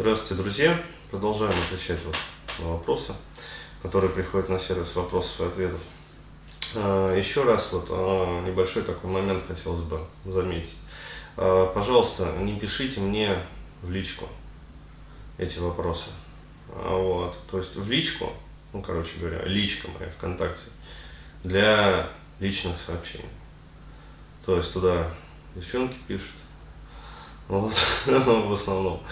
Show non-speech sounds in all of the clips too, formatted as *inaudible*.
Здравствуйте, друзья. Продолжаем отвечать вот на вопросы, которые приходят на сервис вопросов и ответов. А, Еще раз вот а, небольшой такой момент хотелось бы заметить. А, Пожалуйста, не пишите мне в личку эти вопросы. Вот. То есть в личку, ну, короче говоря, личка моя ВКонтакте, для личных сообщений. То есть туда девчонки пишут, вот, *laughs* в основном.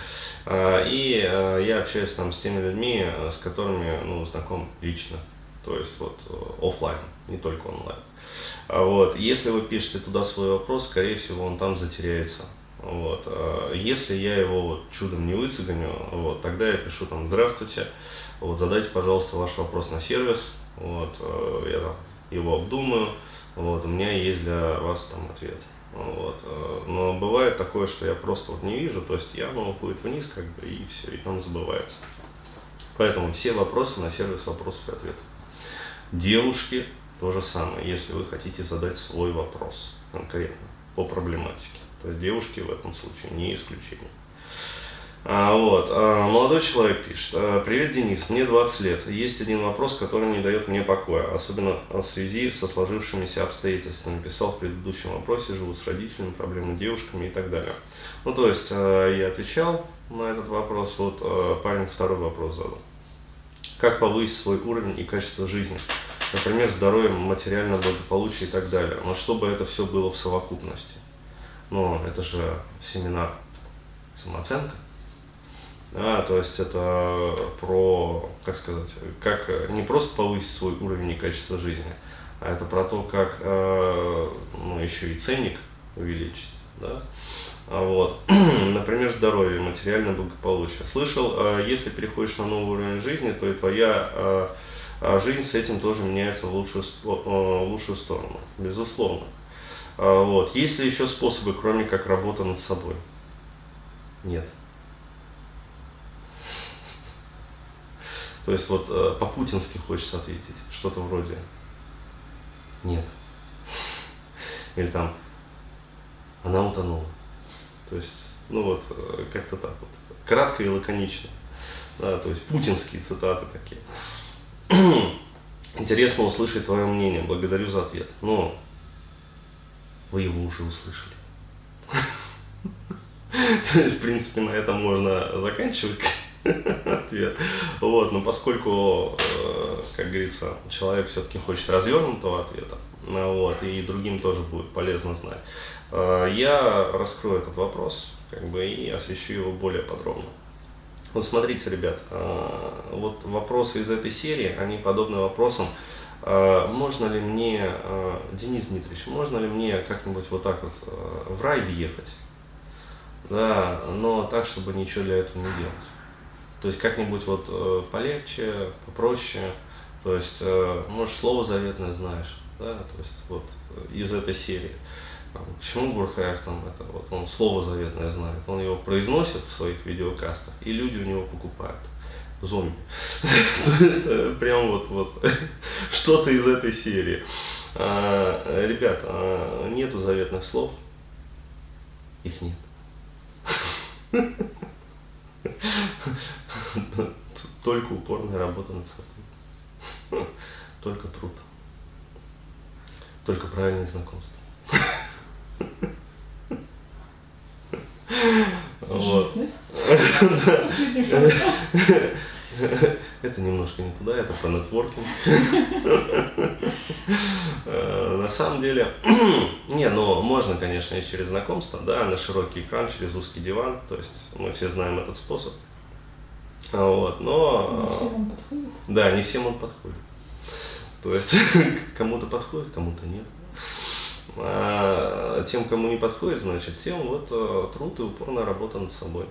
А, И а, я общаюсь там с теми людьми, а, с которыми ну, знаком лично, то есть вот э, офлайн, не только онлайн. А Вот. Если вы пишете туда свой вопрос, скорее всего, он там затеряется. Вот. Если я его вот чудом не выцегоню, вот, тогда я пишу там «Здравствуйте, вот, задайте, пожалуйста, ваш вопрос на сервис, вот, э, я там его обдумаю, вот, у меня есть для вас там ответ». Вот. э, Но бывает такое, что я просто вот не вижу, то есть явно уходит вниз, как бы, и все, и он забывается. Поэтому все вопросы на сервис вопросов и ответов. Девушки то же самое, если вы хотите задать свой вопрос конкретно по проблематике. То есть девушки в этом случае не исключение. А, вот, а, молодой человек пишет, «А, привет, Денис, мне 20 лет. Есть один вопрос, который не дает мне покоя, особенно в связи со сложившимися обстоятельствами. Писал в предыдущем вопросе, живу с родителями, проблемы с девушками и так далее. Ну, то есть, а, я отвечал на этот вопрос, вот а, парень второй вопрос задал. Как повысить свой уровень и качество жизни? Например, здоровье, материальное благополучие и так далее. Но чтобы это все было в совокупности. Ну, это же семинар самооценка. Да, то есть это про, как сказать, как э, не просто повысить свой уровень и качество жизни, а это про то, как э, ну, еще и ценник увеличить. Да? А Вот. *clears throat* Например, здоровье, материальное благополучие. Слышал, э, если переходишь на новый уровень жизни, то и твоя э, э, жизнь с этим тоже меняется в лучшую, э, в лучшую сторону. Безусловно. А, Вот. Есть ли еще способы, кроме как работа над собой? Нет. То есть вот э, по-путински хочется ответить, что-то вроде нет. *laughs* Или там она утонула. То есть, ну вот, э, как-то так вот. Кратко и лаконично. Да, то есть путинские цитаты такие. *clears throat* Интересно услышать твое мнение. Благодарю за ответ. Но вы его уже услышали. *laughs* То есть, в принципе, на этом можно заканчивать ответ. Вот, но поскольку, э, как говорится, человек все-таки хочет развернутого ответа, ну вот, и другим тоже будет полезно знать, э, я раскрою этот вопрос, как бы, и освещу его более подробно. Вот смотрите, ребят, э, вот вопросы из этой серии, они подобны вопросам, э, можно ли мне, э, Денис Дмитриевич, можно ли мне как-нибудь вот так вот э, в рай въехать? Да, но так, чтобы ничего для этого не делать. То есть как-нибудь вот э, полегче, попроще. То есть, э, может, слово заветное знаешь, да, то есть вот э, из этой серии. Почему Бурхаев там это, вот он слово заветное знает, он его произносит в своих видеокастах, и люди у него покупают. Зомби. *laughs* То есть, э, прям вот, вот *laughs* что-то из этой серии. А, Ребят, а, нету заветных слов, их нет. *laughs* *laughs* Только упорная работа над собой. *laughs* Только труд. Только правильные знакомства. *laughs* Вот. Это немножко не туда, это про нетворкинг. Э, На самом деле, *clears throat* не, ну можно, конечно, и через знакомство, да, на широкий экран, через узкий диван, то есть мы все знаем этот способ. А Вот, но... Не всем он подходит. Да, не всем он подходит. То есть *laughs* кому-то подходит, кому-то нет. А тем, кому не подходит, значит, тем вот э, труд и упорная работа над собой.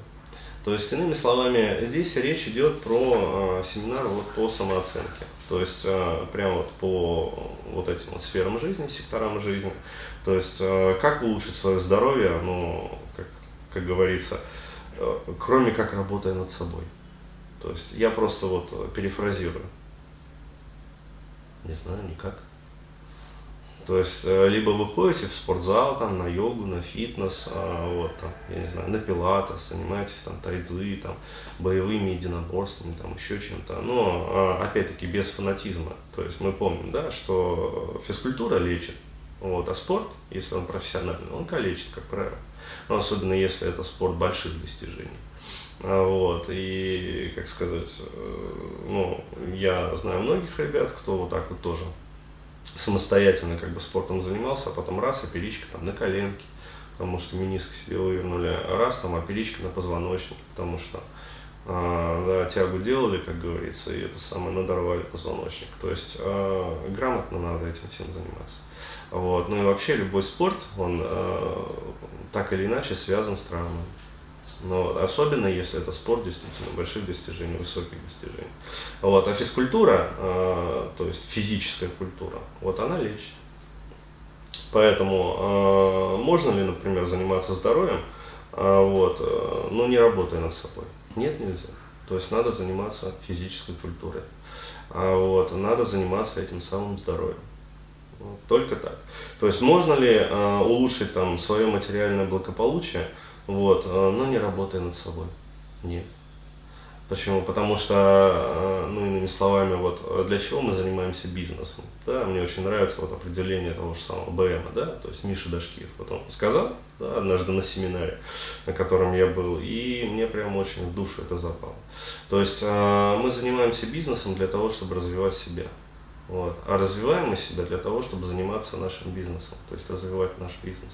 То есть, иными словами, здесь речь идет про э, семинар вот по самооценке. То есть, э, прямо вот по вот этим вот сферам жизни, секторам жизни. То есть, э, как улучшить свое здоровье, ну, как, как говорится, э, кроме как работая над собой. То есть, я просто вот э, перефразирую. Не знаю, никак. То есть, э, либо вы ходите в спортзал, там, на йогу, на фитнес, а, вот, там, я не знаю, на пилатес, занимаетесь там тайцзи, там, боевыми единоборствами, там, еще чем-то. Но, а, опять-таки, без фанатизма. То есть, мы помним, да, что физкультура лечит, вот, а спорт, если он профессиональный, он калечит, как правило. Ну, особенно если это спорт больших достижений. А, вот, и, как сказать, э, ну, я знаю многих ребят, кто вот так вот тоже самостоятельно как бы спортом занимался, а потом раз, оперичка там на коленке, потому что мениск себе вывернули, раз там оперичка на позвоночнике, потому что а, да, тягу делали, как говорится, и это самое надорвали позвоночник. То есть а, грамотно надо этим всем заниматься. Вот. Ну и вообще любой спорт, он а, так или иначе связан с травмой. Но особенно если это спорт действительно больших достижений, высоких достижений. Вот. А физкультура, э, то есть физическая культура, вот она лечит. Поэтому э, можно ли, например, заниматься здоровьем, э, вот, э, но не работая над собой? Нет, нельзя. То есть надо заниматься физической культурой. А вот, надо заниматься этим самым здоровьем. Вот, только так. То есть можно ли э, улучшить там свое материальное благополучие, вот, э, но не работая над собой. Нет. Почему? Потому что, э, ну, иными словами, вот для чего мы занимаемся бизнесом? Да, мне очень нравится вот определение того же самого БМ, да, то есть Миша Дашкиев. Вот он сказал, да, однажды на семинаре, на котором я был, и мне прям очень в душу это запало. То есть э, мы занимаемся бизнесом для того, чтобы развивать себя. Вот. А развиваем мы себя для того, чтобы заниматься нашим бизнесом, то есть развивать наш бизнес.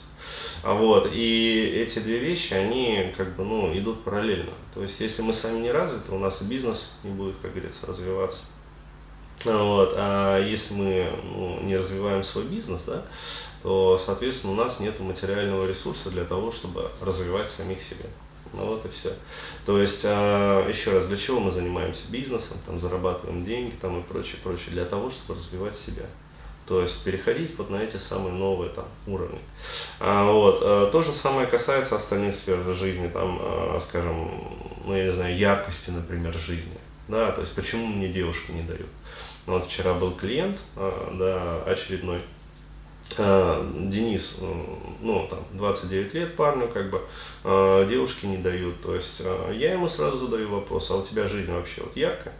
А вот, и эти две вещи, они как бы, ну, идут параллельно. То есть, если мы сами не развиты, у нас и бизнес не будет, как говорится, развиваться. Вот. А если мы ну, не развиваем свой бизнес, да, то, соответственно, у нас нет материального ресурса для того, чтобы развивать самих себя. Ну вот и все. То есть, а, еще раз, для чего мы занимаемся бизнесом, там, зарабатываем деньги там, и прочее, прочее, для того, чтобы развивать себя. То есть переходить вот на эти самые новые там, уровни. А, вот. А, то же самое касается остальных сфер жизни, там, а, скажем, ну я не знаю, яркости, например, жизни. Да, то есть почему мне девушки не дают. Вот вчера был клиент, а, да, очередной, Денис, э, ну, там, 29 лет парню, как бы, э, девушки не дают. То есть я ему сразу задаю вопрос, а у тебя жизнь вообще вот яркая?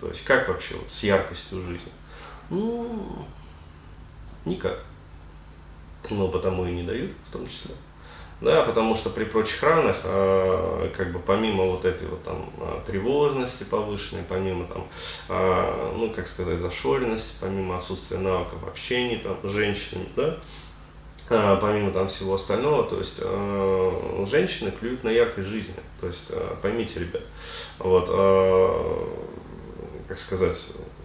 То есть как вообще вот с яркостью жизни? Ну, никак. Ну, потому и не дают, в том числе. Да, потому что при прочих равных, э, как бы помимо вот этой вот там а, тревожности повышенной, помимо там, э, ну как сказать, зашоренности, помимо отсутствия навыков общения там с женщинами, да, э, помимо там всего остального, то есть э, женщины клюют на яркой жизни, то есть э, поймите, ребят, вот, э, как сказать,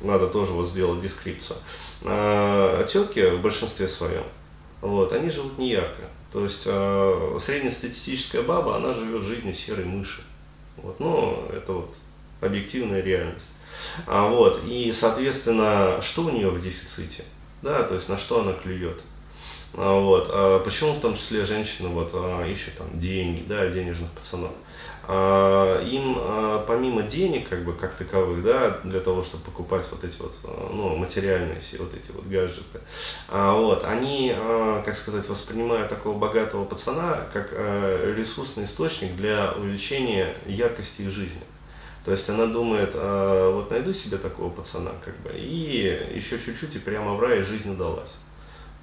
надо тоже вот сделать дескрипцию. Э, тетки в большинстве своем, вот, они живут не ярко. То есть э, среднестатистическая баба, она живет жизнью серой мыши. Вот, ну, это вот объективная реальность. А, вот, и, соответственно, что у нее в дефиците? Да, то есть на что она клюет? А, вот, а почему в том числе женщины вот, а, ищут там деньги, да, денежных пацанов? А, им а, помимо денег, как бы, как таковых, да, для того, чтобы покупать вот эти вот, а, ну, материальные все вот эти вот гаджеты, вот, они, как сказать, воспринимают такого богатого пацана как ресурсный источник для увеличения яркости их жизни. То есть она думает, вот найду себе такого пацана, как бы, и еще чуть-чуть, и прямо в рай жизнь удалась.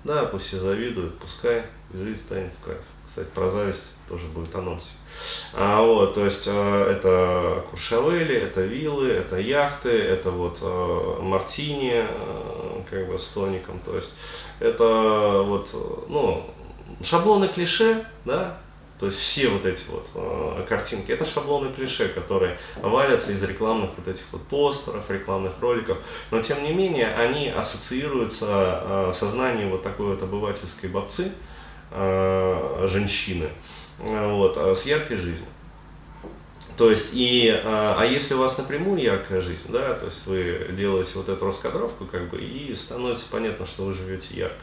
Да, пусть все завидуют, пускай жизнь станет в кайф. Кстати, про зависть тоже будет анонс. А, вот, то есть э, это куршавели, это виллы, это яхты, это вот э, мартини э, как бы с тоником. То есть это вот, ну, шаблоны клише, да, то есть все вот эти вот э, картинки, это шаблоны клише, которые валятся из рекламных вот этих вот постеров, рекламных роликов, но тем не менее они ассоциируются э, в сознании вот такой вот обывательской бабцы, э, женщины, вот, а с яркой жизнью. То есть, и, а, а если у вас напрямую яркая жизнь, да, то есть вы делаете вот эту раскадровку, как бы, и становится понятно, что вы живете ярко.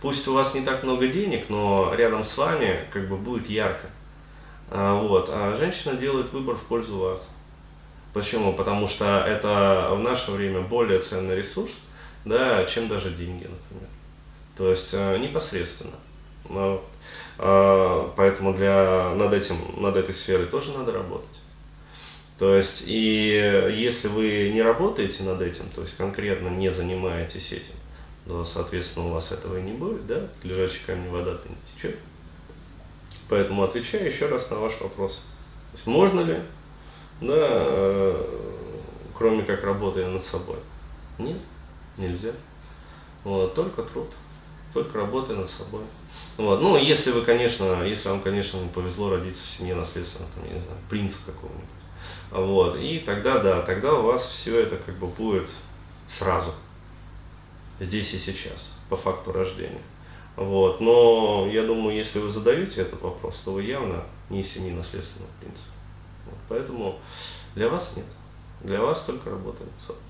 Пусть у вас не так много денег, но рядом с вами как бы будет ярко. А, вот. А женщина делает выбор в пользу вас. Почему? Потому что это в наше время более ценный ресурс, да, чем даже деньги, например. То есть э, непосредственно. А, поэтому для, над, этим, над этой сферой тоже надо работать. То есть, и если вы не работаете над этим, то есть конкретно не занимаетесь этим, то, соответственно, у вас этого и не будет, да? Лежачий камень вода-то не течет. Поэтому отвечаю еще раз на ваш вопрос. Можно ли, да, э, кроме как работая над собой? Нет, нельзя. Вот, только труд, только работая над собой. Вот. Ну, если вы, конечно, если вам, конечно, не повезло родиться в семье наследственного, там, я не знаю, принца какого-нибудь. Вот. И тогда, да, тогда у вас все это как бы будет сразу, здесь и сейчас, по факту рождения. Вот. Но я думаю, если вы задаете этот вопрос, то вы явно не из семьи наследственного принца. Вот. Поэтому для вас нет. Для вас только работает собой.